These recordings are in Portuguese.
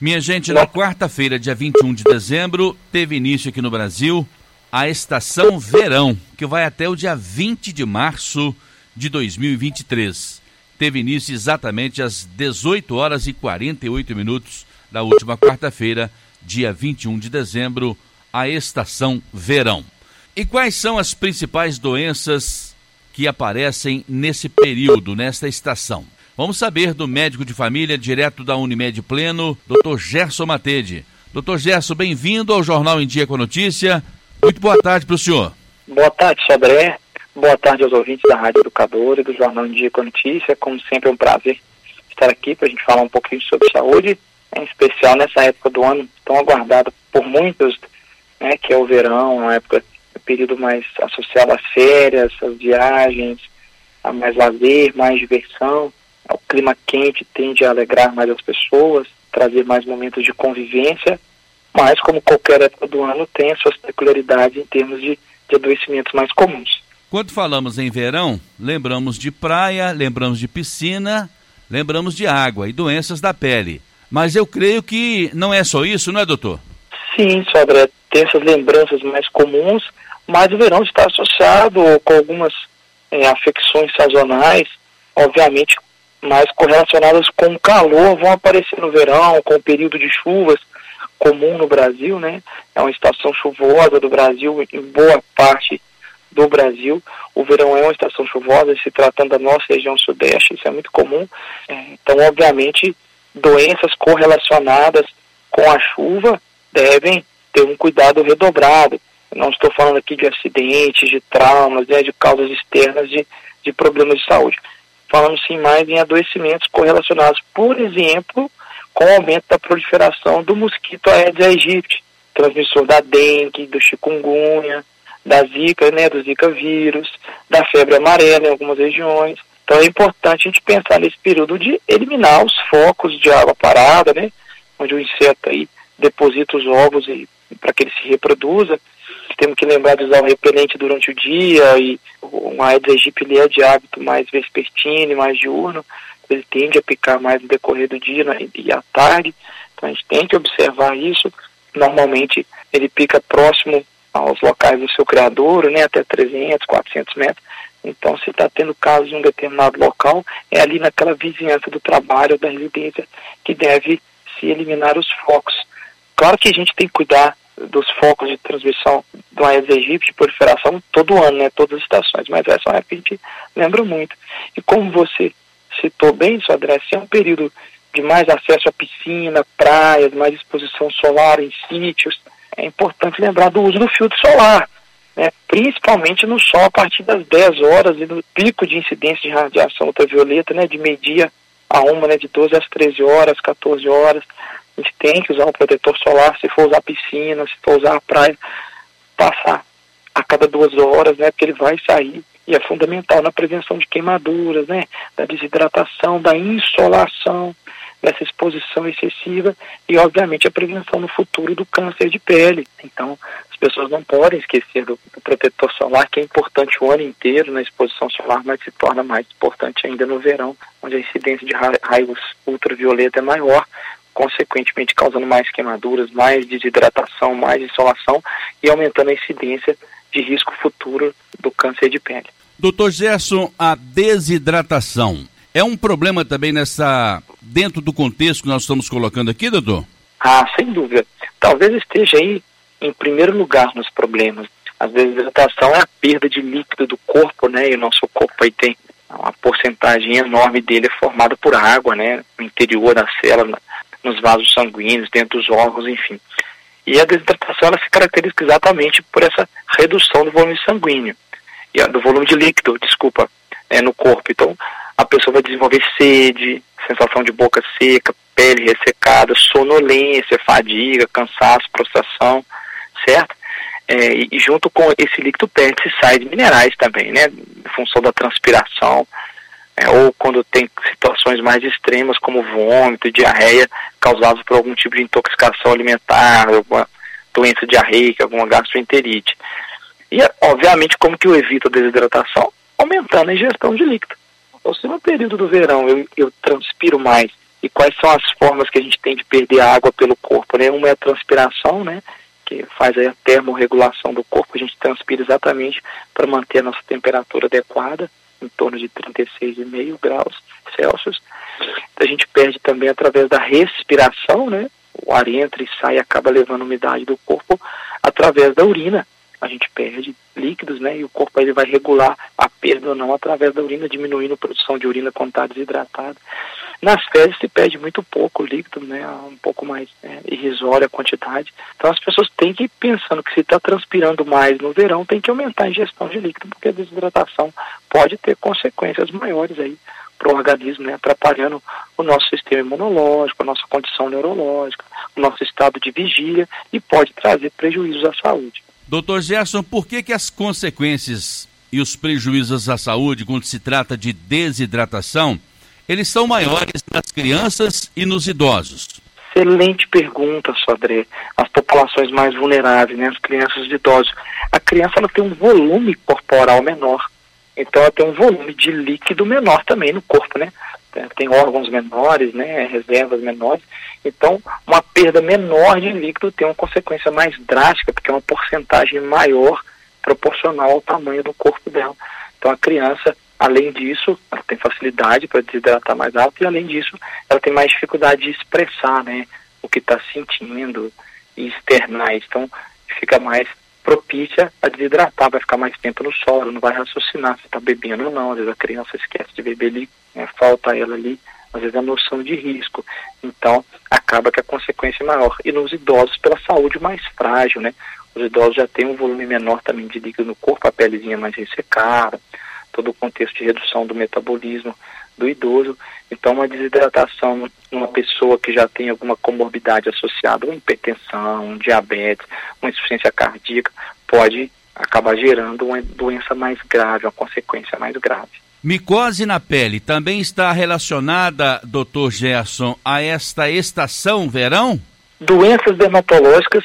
Minha gente, na quarta-feira, dia 21 de dezembro, teve início aqui no Brasil a estação verão, que vai até o dia 20 de março de 2023. Teve início exatamente às 18 horas e 48 minutos da última quarta-feira, dia 21 de dezembro, a estação verão. E quais são as principais doenças que aparecem nesse período, nesta estação? Vamos saber do médico de família, direto da Unimed Pleno, Dr. Gerson Matede. Dr. Gerson, bem-vindo ao Jornal em Dia com a Notícia. Muito boa tarde para o senhor. Boa tarde, Sodré. Boa tarde aos ouvintes da Rádio Educadora e do Jornal em Dia com a Notícia. Como sempre, é um prazer estar aqui para a gente falar um pouquinho sobre saúde, em especial nessa época do ano tão aguardada por muitos, né, que é o verão, uma época, um período mais associado às férias, às viagens, a mais lazer, mais diversão. O clima quente tende a alegrar mais as pessoas, trazer mais momentos de convivência, mas como qualquer época do ano tem as suas peculiaridades em termos de, de adoecimentos mais comuns. Quando falamos em verão, lembramos de praia, lembramos de piscina, lembramos de água e doenças da pele. Mas eu creio que não é só isso, não é, doutor? Sim, Sobra, tem essas lembranças mais comuns, mas o verão está associado com algumas é, afecções sazonais, obviamente mais correlacionadas com o calor vão aparecer no verão, com o período de chuvas comum no Brasil, né? É uma estação chuvosa do Brasil, em boa parte do Brasil. O verão é uma estação chuvosa, se tratando da nossa região sudeste, isso é muito comum. É, então, obviamente, doenças correlacionadas com a chuva devem ter um cuidado redobrado. Não estou falando aqui de acidentes, de traumas, né, de causas externas de, de problemas de saúde falando sim mais em adoecimentos correlacionados, por exemplo, com o aumento da proliferação do mosquito Aedes aegypti, transmissor da dengue, do chikungunya, da zika, né, do zika vírus, da febre amarela em algumas regiões. Então é importante a gente pensar nesse período de eliminar os focos de água parada, né, onde o inseto aí deposita os ovos para que ele se reproduza, temos que lembrar de usar o repelente durante o dia e o Aedes aegypti ele é de hábito mais vespertino, mais diurno, ele tende a picar mais no decorrer do dia né, e à tarde, então a gente tem que observar isso. Normalmente ele pica próximo aos locais do seu criador, né, até 300, 400 metros. Então, se está tendo casos em um determinado local, é ali naquela vizinhança do trabalho, da residência, que deve se eliminar os focos. Claro que a gente tem que cuidar dos focos de transmissão do Aedes aegypti, proliferação todo ano, né, todas as estações, mas essa é uma época que a gente lembra muito. E como você citou bem, Sodré, se é um período de mais acesso à piscina, praias, mais exposição solar em sítios, é importante lembrar do uso do filtro solar, né, principalmente no sol a partir das 10 horas e no pico de incidência de radiação ultravioleta, né, de meio-dia a uma, né, de 12 às 13 horas, 14 horas, a gente tem que usar um protetor solar se for usar piscina, se for usar a praia, passar a cada duas horas, né? Porque ele vai sair e é fundamental na prevenção de queimaduras, né? Da desidratação, da insolação, dessa exposição excessiva e, obviamente, a prevenção no futuro do câncer de pele. Então, as pessoas não podem esquecer do, do protetor solar, que é importante o ano inteiro na exposição solar, mas se torna mais importante ainda no verão, onde a incidência de raios ultravioleta é maior, consequentemente causando mais queimaduras, mais desidratação, mais insolação e aumentando a incidência de risco futuro do câncer de pele. Doutor Gerson, a desidratação é um problema também nessa dentro do contexto que nós estamos colocando aqui, doutor? Ah, sem dúvida. Talvez esteja aí em primeiro lugar nos problemas. A desidratação é a perda de líquido do corpo, né? E o nosso corpo aí tem uma porcentagem enorme dele é formada por água, né? No interior da célula, nos vasos sanguíneos, dentro dos órgãos, enfim. E a desidratação ela se caracteriza exatamente por essa redução do volume sanguíneo, do volume de líquido, desculpa, é, no corpo. Então, a pessoa vai desenvolver sede, sensação de boca seca, pele ressecada, sonolência, fadiga, cansaço, prostração, certo? É, e, e, junto com esse líquido perde-se sais minerais também, né? Em função da transpiração, é, ou quando tem situações mais extremas como vômito, diarreia, causados por algum tipo de intoxicação alimentar, alguma doença diarreica, alguma gastroenterite. E, obviamente, como que eu evito a desidratação? Aumentando a ingestão de líquido. Então, se no período do verão eu, eu transpiro mais E quais são as formas que a gente tem de perder água pelo corpo? Né? Uma é a transpiração, né? que faz a termorregulação do corpo, a gente transpira exatamente para manter a nossa temperatura adequada, em torno de 36,5 graus Celsius. A gente perde também através da respiração, né? O ar entra e sai acaba levando umidade do corpo através da urina a gente perde líquidos, né? E o corpo ele vai regular a perda ou não através da urina, diminuindo a produção de urina quando está desidratado. Nas fezes se perde muito pouco líquido, né? Um pouco mais é, irrisória a quantidade. Então as pessoas têm que ir pensando que se está transpirando mais no verão, tem que aumentar a ingestão de líquido, porque a desidratação pode ter consequências maiores aí para o organismo, né, atrapalhando o nosso sistema imunológico, a nossa condição neurológica, o nosso estado de vigília e pode trazer prejuízos à saúde. Doutor Gerson, por que, que as consequências e os prejuízos à saúde quando se trata de desidratação, eles são maiores nas crianças e nos idosos? Excelente pergunta, Sodré. As populações mais vulneráveis, né, as crianças e idosos. A criança ela tem um volume corporal menor, então ela tem um volume de líquido menor também no corpo, né? Tem órgãos menores, né, reservas menores, então, uma perda menor de líquido tem uma consequência mais drástica, porque é uma porcentagem maior proporcional ao tamanho do corpo dela. Então, a criança, além disso, ela tem facilidade para desidratar mais rápido e, além disso, ela tem mais dificuldade de expressar né, o que está sentindo e externar. Então, fica mais propícia a desidratar, vai ficar mais tempo no solo, não vai raciocinar se está bebendo ou não. Às vezes a criança esquece de beber ali, né, falta ela ali às vezes a noção de risco. Então, acaba que a consequência é maior. E nos idosos, pela saúde mais frágil, né? Os idosos já têm um volume menor também de líquido no corpo, a pelezinha mais ressecada, todo o contexto de redução do metabolismo do idoso. Então, uma desidratação numa pessoa que já tem alguma comorbidade associada, uma hipertensão, um diabetes, uma insuficiência cardíaca, pode acabar gerando uma doença mais grave, uma consequência mais grave. Micose na pele também está relacionada, doutor Gerson, a esta estação verão? Doenças dermatológicas,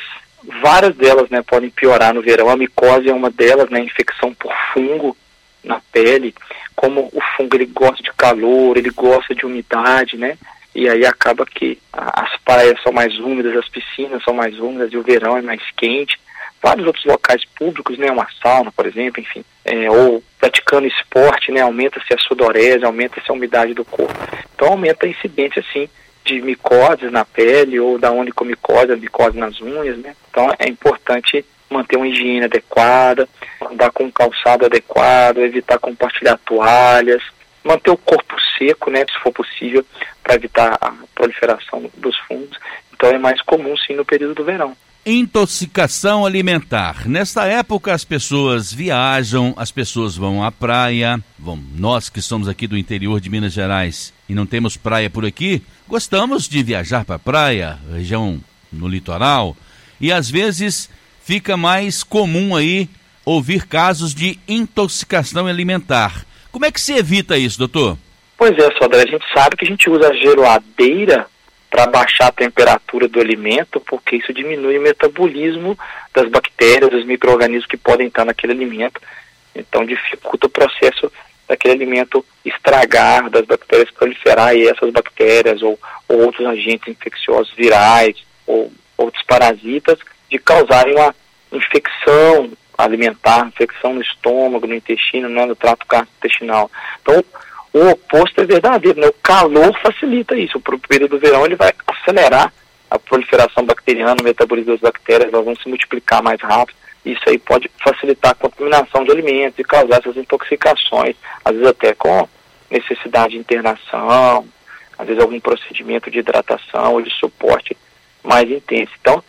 várias delas né, podem piorar no verão. A micose é uma delas, né, infecção por fungo na pele. Como o fungo ele gosta de calor, ele gosta de umidade, né? E aí acaba que as praias são mais úmidas, as piscinas são mais úmidas e o verão é mais quente vários outros locais públicos, né, uma sauna, por exemplo, enfim, é, ou praticando esporte, né, aumenta-se a sudorese, aumenta-se a umidade do corpo. Então aumenta a incidência, assim, de micoses na pele ou da onicomicose, a micose nas unhas, né. Então é importante manter uma higiene adequada, andar com um calçado adequado, evitar compartilhar toalhas, manter o corpo seco, né, se for possível, para evitar a proliferação dos fungos. Então é mais comum sim no período do verão. Intoxicação alimentar. Nesta época as pessoas viajam, as pessoas vão à praia. Bom, nós que somos aqui do interior de Minas Gerais e não temos praia por aqui, gostamos de viajar para a praia, região no litoral, e às vezes fica mais comum aí ouvir casos de intoxicação alimentar. Como é que se evita isso, doutor? Pois é, Sodré, a gente sabe que a gente usa a geladeira para baixar a temperatura do alimento, porque isso diminui o metabolismo das bactérias, dos micro-organismos que podem estar naquele alimento. Então dificulta o processo daquele alimento estragar, das bactérias proliferar e essas bactérias ou, ou outros agentes infecciosos virais ou outros parasitas de causarem uma infecção alimentar, infecção no estômago, no intestino, né, no trato gastrointestinal. Então, o oposto é verdadeiro, né? O calor facilita isso. O período do verão ele vai acelerar a proliferação bacteriana, o metabolismo das bactérias, elas vão se multiplicar mais rápido. Isso aí pode facilitar a contaminação de alimentos e causar essas intoxicações, às vezes até com necessidade de internação, às vezes algum procedimento de hidratação ou de suporte mais intenso. Então,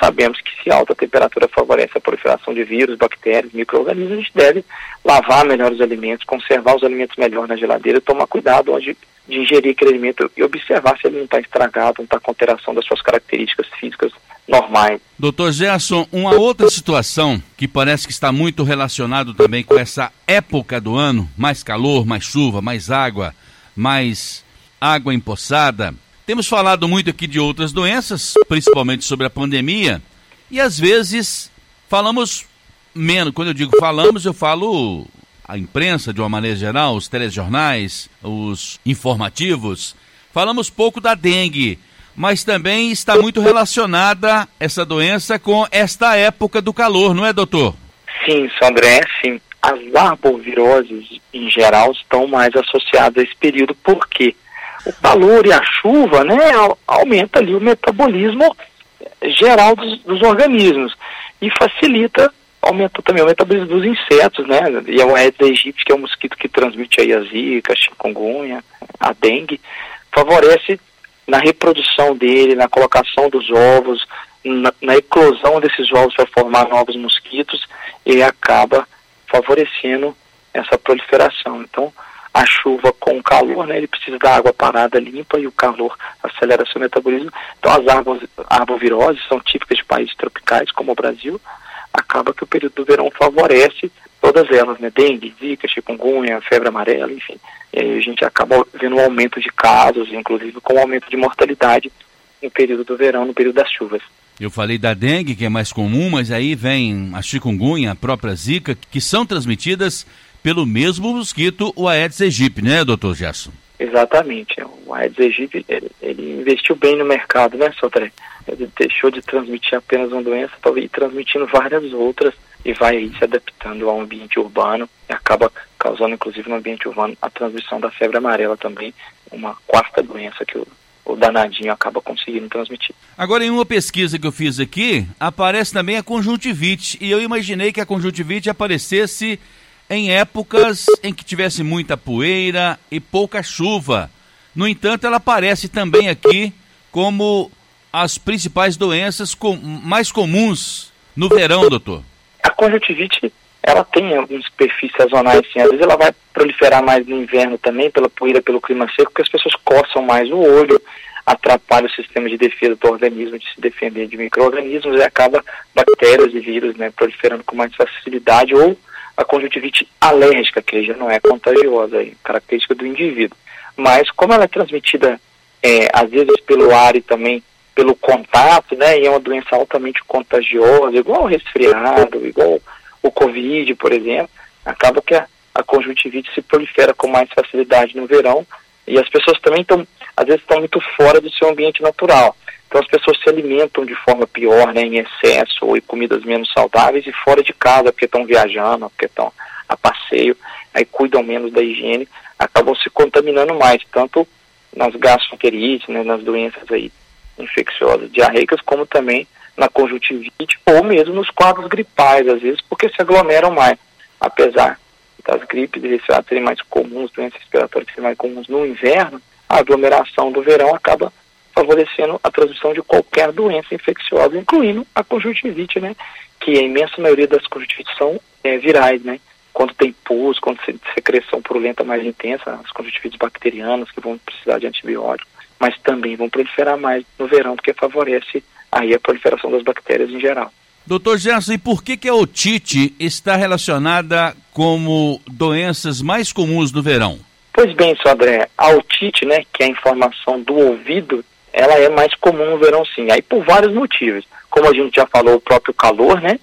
sabemos que se alta temperatura favorece a proliferação de vírus, bactérias, micro-organismos, a gente deve lavar melhor os alimentos, conservar os alimentos melhor na geladeira, tomar cuidado onde de ingerir aquele alimento e observar se ele não está estragado, não está com alteração das suas características físicas normais. Doutor Gerson, uma outra situação que parece que está muito relacionado também com essa época do ano, mais calor, mais chuva, mais água, mais água empoçada, temos falado muito aqui de outras doenças, principalmente sobre a pandemia, e às vezes falamos menos. Quando eu digo falamos, eu falo a imprensa de uma maneira geral, os telejornais, os informativos, Falamos pouco da dengue, mas também está muito relacionada essa doença com esta época do calor, não é, doutor? Sim, Sandré, sim. As arboviroses, em geral, estão mais associadas a esse período, porque o calor e a chuva, né, aumenta ali o metabolismo geral dos, dos organismos e facilita, aumenta também o metabolismo dos insetos, né, e é o Aedes aegypti, que é o mosquito que transmite aí a zika, a chikungunya, a dengue, favorece na reprodução dele, na colocação dos ovos, na, na eclosão desses ovos para formar novos mosquitos, e acaba favorecendo essa proliferação. Então, a chuva com o calor, né, ele precisa da água parada limpa e o calor acelera seu metabolismo. Então, as árvores, arboviroses são típicas de países tropicais, como o Brasil. Acaba que o período do verão favorece todas elas, né, dengue, zika, chikungunya, febre amarela, enfim. E aí a gente acaba vendo um aumento de casos, inclusive com um aumento de mortalidade no período do verão, no período das chuvas. Eu falei da dengue, que é mais comum, mas aí vem a chikungunya, a própria zika, que são transmitidas pelo mesmo mosquito, o Aedes aegypti, né, doutor Gerson? Exatamente. O Aedes aegypti, ele, ele, investiu bem no mercado, né, Sotré? Ele deixou de transmitir apenas uma doença para ir transmitindo várias outras e vai aí se adaptando ao ambiente urbano e acaba causando, inclusive, no ambiente urbano a transmissão da febre amarela também, uma quarta doença que o o danadinho acaba conseguindo transmitir. Agora, em uma pesquisa que eu fiz aqui, aparece também a conjuntivite. E eu imaginei que a conjuntivite aparecesse em épocas em que tivesse muita poeira e pouca chuva. No entanto, ela aparece também aqui como as principais doenças com, mais comuns no verão, doutor. A conjuntivite ela tem alguns perfis sazonais, sim. Às vezes ela vai proliferar mais no inverno também, pela poeira, pelo clima seco, porque as pessoas coçam mais o olho, atrapalha o sistema de defesa do organismo de se defender de micro-organismos e acaba bactérias e vírus né, proliferando com mais facilidade, ou a conjuntivite alérgica, que já não é contagiosa, é característica do indivíduo. Mas como ela é transmitida, é, às vezes, pelo ar e também pelo contato, né, e é uma doença altamente contagiosa, igual o resfriado, igual o Covid, por exemplo, acaba que a, a conjuntivite se prolifera com mais facilidade no verão e as pessoas também estão, às vezes, estão muito fora do seu ambiente natural. Então as pessoas se alimentam de forma pior, né, em excesso ou em comidas menos saudáveis e fora de casa, porque estão viajando, porque estão a passeio, aí cuidam menos da higiene, acabam se contaminando mais, tanto nas gastroenterites, né, nas doenças aí infecciosas diarreicas, como também na conjuntivite ou mesmo nos quadros gripais, às vezes, porque se aglomeram mais. Apesar das gripes e serem mais comuns, doenças respiratórias serem mais comuns no inverno, a aglomeração do verão acaba favorecendo a transmissão de qualquer doença infecciosa, incluindo a conjuntivite, né? Que a imensa maioria das conjuntivites são é, virais, né? Quando tem pus, quando tem secreção purulenta mais intensa, as conjuntivites bacterianas que vão precisar de antibiótico, mas também vão proliferar mais no verão, porque favorece aí a proliferação das bactérias em geral. Doutor Gerson, e por que, que a otite está relacionada como doenças mais comuns do verão? Pois bem, senhor André, a otite, né, que é a inflamação do ouvido, ela é mais comum no verão sim, aí por vários motivos. Como a gente já falou, o próprio calor, né,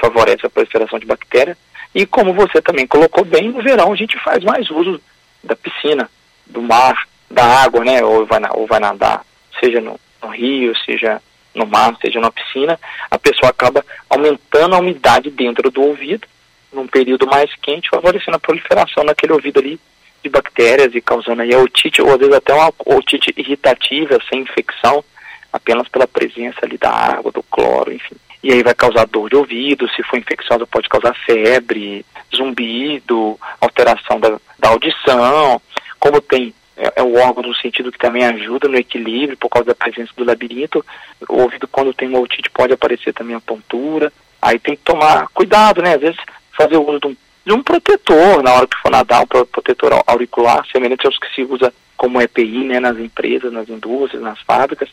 favorece a proliferação de bactérias, e como você também colocou bem, no verão a gente faz mais uso da piscina, do mar, da água, né, ou vai, ou vai nadar, seja no, no rio, seja no mar, seja na piscina, a pessoa acaba aumentando a umidade dentro do ouvido, num período mais quente, favorecendo a proliferação naquele ouvido ali de bactérias e causando aí a otite, ou às vezes até uma otite irritativa, sem infecção, apenas pela presença ali da água, do cloro, enfim. E aí vai causar dor de ouvido, se for infecciosa pode causar febre, zumbido, alteração da, da audição, como tem é, é, o órgão no sentido que também ajuda no equilíbrio por causa da presença do labirinto. O ouvido, quando tem uma otite, pode aparecer também a pontura. Aí tem que tomar cuidado, né? Às vezes fazer o uso de um, de um protetor na hora que for nadar, um protetor auricular, semelhante aos que se usa como EPI, né? Nas empresas, nas indústrias, nas fábricas.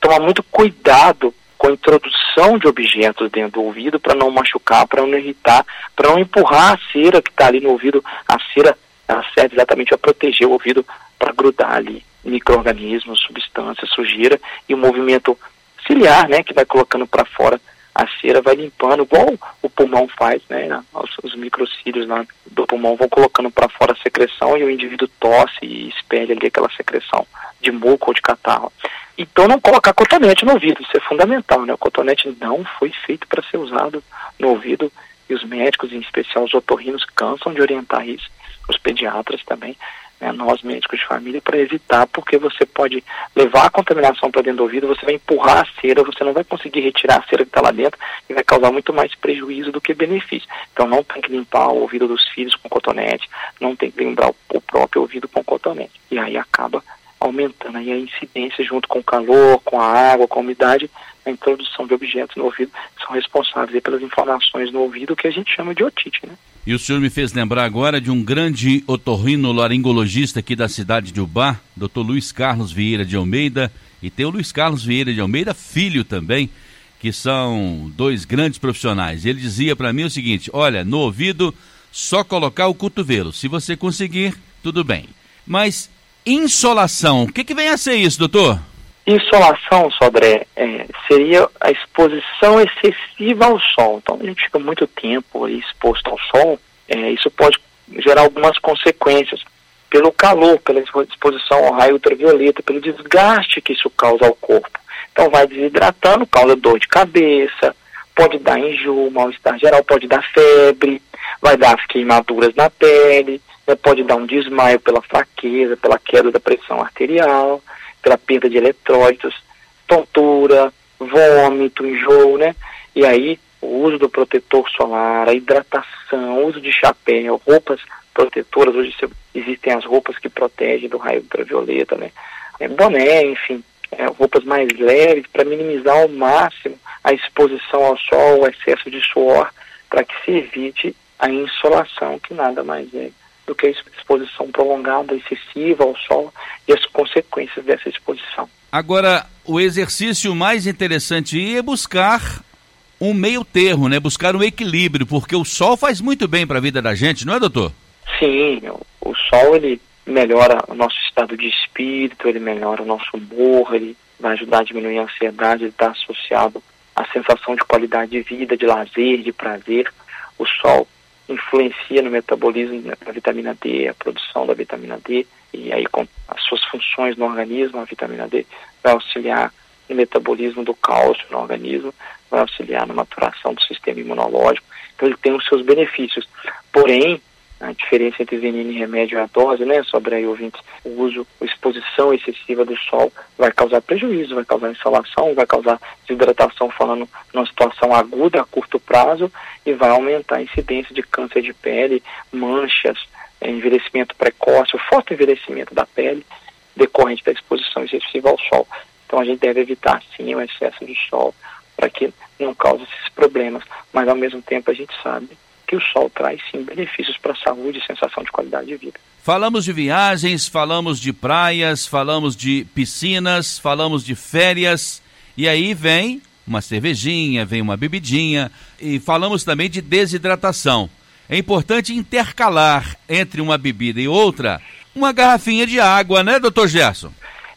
Tomar muito cuidado com a introdução de objetos dentro do ouvido para não machucar, para não irritar, para não empurrar a cera que está ali no ouvido. A cera ela serve exatamente a proteger o ouvido para grudar ali micro-organismos, substâncias, sujeira e o movimento ciliar, né, que vai colocando para fora a cera, vai limpando, igual o pulmão faz, né, os, os microcílios lá do pulmão vão colocando para fora a secreção e o indivíduo tosse e espelha ali aquela secreção de de muco ou de catarro. Então não colocar cotonete no ouvido, isso é fundamental, né? O cotonete não foi feito para ser usado no ouvido e os médicos, em especial os otorrinos, cansam de orientar isso, os pediatras também, né, nós médicos de família, para evitar, porque você pode levar a contaminação para dentro do ouvido, você vai empurrar a cera, você não vai conseguir retirar a cera que está lá dentro e vai causar muito mais prejuízo do que benefício. Então não tem que limpar o ouvido dos filhos com cotonete, não tem que limpar o próprio ouvido com cotonete. E aí acaba aumentando aí a incidência junto com o calor, com a água, com a umidade, a introdução de objetos no ouvido são responsáveis pelas inflamações no ouvido que a gente chama de otite, né? E o senhor me fez lembrar agora de um grande otorrino-laringologista aqui da cidade de Ubá, Dr. Luiz Carlos Vieira de Almeida, e tem o Luiz Carlos Vieira de Almeida, filho também, que são dois grandes profissionais. Ele dizia para mim o seguinte: olha, no ouvido, só colocar o cotovelo. Se você conseguir, tudo bem. Mas insolação, o que, que vem a ser isso, doutor? Insolação, Sodré, é, seria a exposição excessiva ao sol. Então, a gente fica muito tempo exposto ao sol, é, isso pode gerar algumas consequências pelo calor, pela exposição ao raio ultravioleta, pelo desgaste que isso causa ao corpo. Então, vai desidratando, causa dor de cabeça, pode dar enjoo, mal-estar geral, pode dar febre, vai dar queimaduras na pele, né, pode dar um desmaio pela fraqueza, pela queda da pressão arterial pela perda de eletrólitos, tontura, vômito, enjoo, né? E aí o uso do protetor solar, a hidratação, uso de chapéu, roupas protetoras, hoje existem as roupas que protegem do raio ultravioleta, né? É, boné, enfim, é, roupas mais leves para minimizar ao máximo a exposição ao sol, o excesso de suor, para que se evite a insolação, que nada mais é do que a exposição prolongada, excessiva ao sol e as consequências dessa exposição. Agora, o exercício mais interessante é buscar um meio termo, né? Buscar um equilíbrio, porque o sol faz muito bem para a vida da gente, não é, doutor? Sim, o, o sol ele melhora o nosso estado de espírito, ele melhora o nosso humor, ele vai ajudar a diminuir a ansiedade, ele está associado à sensação de qualidade de vida, de lazer, de prazer. O sol influencia no metabolismo da vitamina D, a produção da vitamina D, e aí com as suas funções no organismo, a vitamina D vai auxiliar no metabolismo do cálcio no organismo, vai auxiliar na maturação do sistema imunológico, então ele tem os seus benefícios. Porém, a diferença entre veneno e remédio é a dose, né, sobre aí ouvinte, o uso, a exposição excessiva do sol vai causar prejuízo, vai causar insolação, vai causar desidratação, falando numa situação aguda a curto prazo, e vai aumentar a incidência de câncer de pele, manchas, é, envelhecimento precoce, o forte envelhecimento da pele decorrente da exposição excessiva ao sol. Então a gente deve evitar sim o excesso de sol para que não cause esses problemas, mas ao mesmo tempo a gente sabe que o sol traz sim benefícios para a saúde e sensação de qualidade de vida. Falamos de viagens, falamos de praias, falamos de piscinas, falamos de férias, e aí vem uma cervejinha, vem uma bebidinha, e falamos também de desidratação. É importante intercalar entre uma bebida e outra uma garrafinha de água, né, doutor Gerson?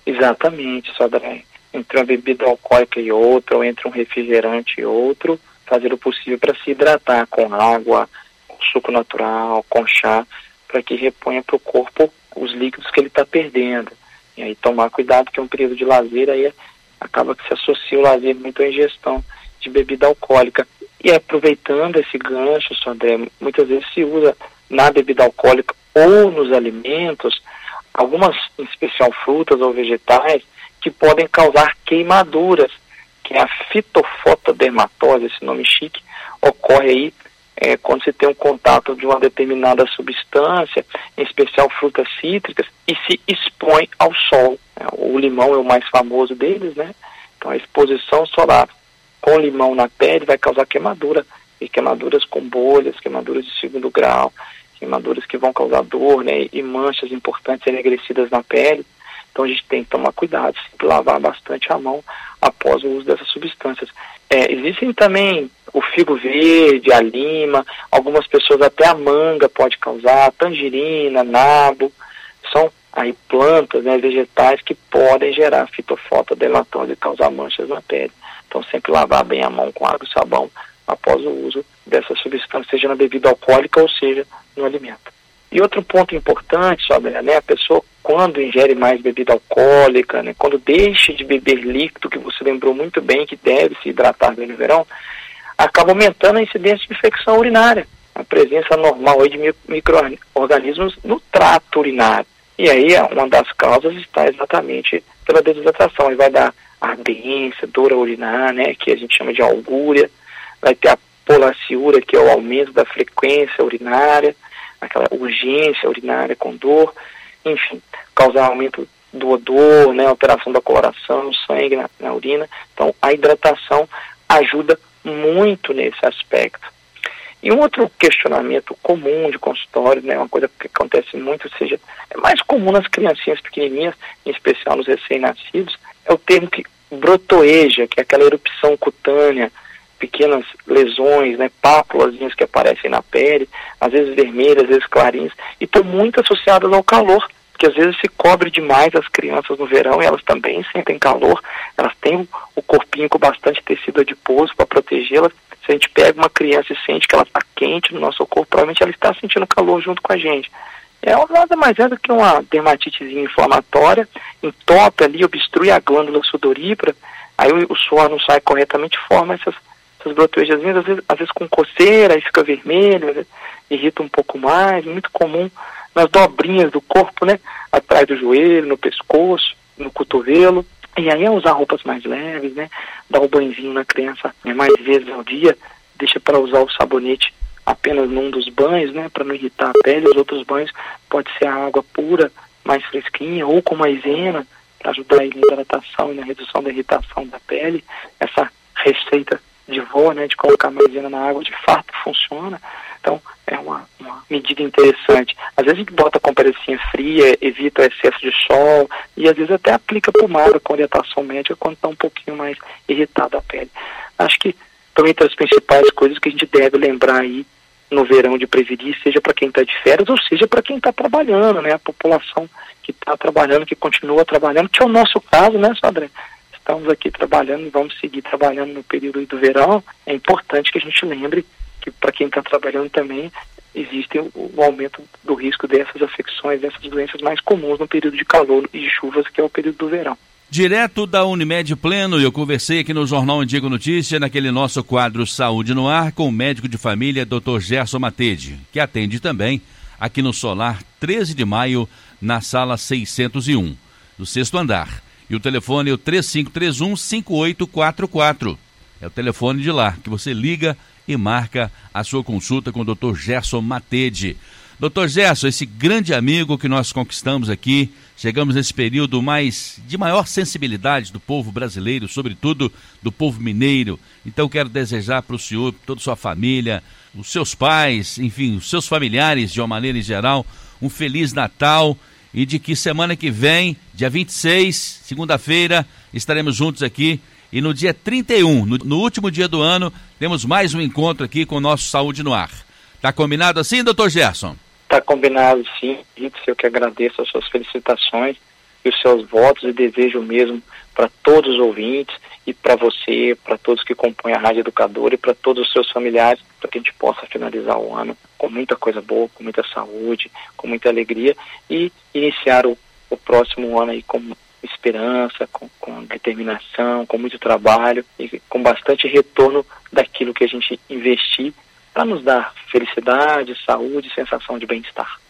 Exatamente, Sodré. Entre uma bebida alcoólica e outra, ou entre um refrigerante e outro, fazer o possível para se hidratar com água, com suco natural, com chá, para que reponha para o corpo os líquidos que ele está perdendo. E aí tomar cuidado que é um período de lazer, aí acaba que se associa o lazer muito à ingestão de bebida alcoólica. E aproveitando esse gancho, Sandré, muitas vezes se usa na bebida alcoólica ou nos alimentos algumas, em especial frutas ou vegetais, que podem causar queimaduras que é a fitofotodermatose, esse nome chique, ocorre aí é, quando você tem um contato de uma determinada substância, em especial frutas cítricas, e se expõe ao sol. É, o limão é o mais famoso deles, né? Então a exposição solar com limão na pele vai causar queimadura, e queimaduras com bolhas, queimaduras de segundo grau, queimaduras que vão causar dor, né? E manchas importantes enegrecidas na pele. Então a gente tem que tomar cuidado, sempre lavar bastante a mão após o uso dessas substâncias. É, existem também o figo verde, a lima, algumas pessoas até a manga pode causar, tangerina, nabo, são aí plantas, né, vegetais que podem gerar fitofotodermatose e causar manchas na pele. Então sempre lavar bem a mão com água e sabão após o uso dessa substância, seja na bebida alcoólica ou seja no alimento. E outro ponto importante, sobre, né, a pessoa quando ingere mais bebida alcoólica, né, quando deixa de beber líquido, que você lembrou muito bem que deve se hidratar bem no verão, acaba aumentando a incidência de infecção urinária, a presença normal de micro-organismos no trato urinário. E aí uma das causas está exatamente pela desidratação. Ele vai dar ardência, dor urinar, né, que a gente chama de algúria, vai ter a polaciúria, que é o aumento da frequência urinária, aquela urgência urinária com dor, enfim, causar aumento do odor, né, alteração da coloração sangue, na, na urina. Então, a hidratação ajuda muito nesse aspecto. E um outro questionamento comum de consultório, né, uma coisa que acontece muito, ou seja, é mais comum nas criancinhas pequenininhas, em especial nos recém-nascidos, é o termo que brotoeja, que é aquela erupção cutânea, pequenas lesões, né, pápulas que aparecem na pele, às vezes vermelhas, às vezes clarinhas, e estão muito associadas ao calor, porque às vezes se cobre demais as crianças no verão e elas também sentem calor, elas têm o corpinho com bastante tecido adiposo para protegê-las. Se a gente pega uma criança e sente que ela está quente no nosso corpo, provavelmente ela está sentindo calor junto com a gente. É nada mais é do que uma dermatitezinha inflamatória, entope ali, obstrui a glândula sudorípara, aí o, suor não sai corretamente, forma essas essas brotoejazinhas, às vezes, às vezes com coceira, aí fica vermelho, irrita um pouco mais, muito comum nas dobrinhas do corpo, né? Atrás do joelho, no pescoço, no cotovelo. E aí é usar roupas mais leves, né? Dar o um banhozinho na criança né, mais vezes ao dia, deixa para usar o sabonete apenas num dos banhos, né? Para não irritar a pele. Os outros banhos pode ser a água pura, mais fresquinha, ou com maisena, para ajudar na hidratação e na redução da irritação da pele. Essa receita de vó, né, de colocar maisena na água, de fato funciona. Então, é uma, uma medida interessante. Às vezes a gente bota compressinha fria, evita o excesso de sol e às vezes até aplica pomada com orientação médica quando está um pouquinho mais irritada a pele. Acho que estão entre as principais coisas que a gente deve lembrar aí no verão de prevenir, seja para quem está de férias ou seja para quem está trabalhando, né? A população que está trabalhando, que continua trabalhando, que é o nosso caso, né, Sandré? Estamos aqui trabalhando e vamos seguir trabalhando no período do verão, é importante que a gente lembre que para quem está trabalhando também existe o, o, aumento do risco dessas afecções, dessas doenças mais comuns no período de calor e de chuvas, que é o período do verão. Direto da Unimed Pleno, eu conversei aqui no Jornal Antigo Notícia, naquele nosso quadro Saúde no Ar, com o médico de família Dr. Gerson Matede, que atende também aqui no Solar 13 de maio, na sala 601, do sexto andar. E o telefone é o 3531 5844. É o telefone de lá que você liga e marca a sua consulta com o Dr. Gerson Matede. Doutor Gerson, esse grande amigo que nós conquistamos aqui, chegamos nesse período mais de maior sensibilidade do povo brasileiro, sobretudo do povo mineiro. Então quero desejar para o senhor, toda a sua família, os seus pais, enfim, os seus familiares de uma maneira em geral, um feliz Natal e de que semana que vem, dia 26, segunda-feira, estaremos juntos aqui. E no dia 31, no, no último dia do ano, temos mais um encontro aqui com o nosso Saúde no Ar. Tá combinado assim, doutor Gerson? Tá combinado sim, Ritz, eu que agradeço as suas felicitações e os seus votos e desejo mesmo para todos os ouvintes e para você, para todos que compõem a Rádio Educadora e para todos os seus familiares, para que a gente possa finalizar o ano com muita coisa boa, com muita saúde, com muita alegria e iniciar o, o próximo ano aí com esperança, com, com determinação, com muito trabalho e com bastante retorno daquilo que a gente investir para nos dar felicidade, saúde e sensação de bem-estar.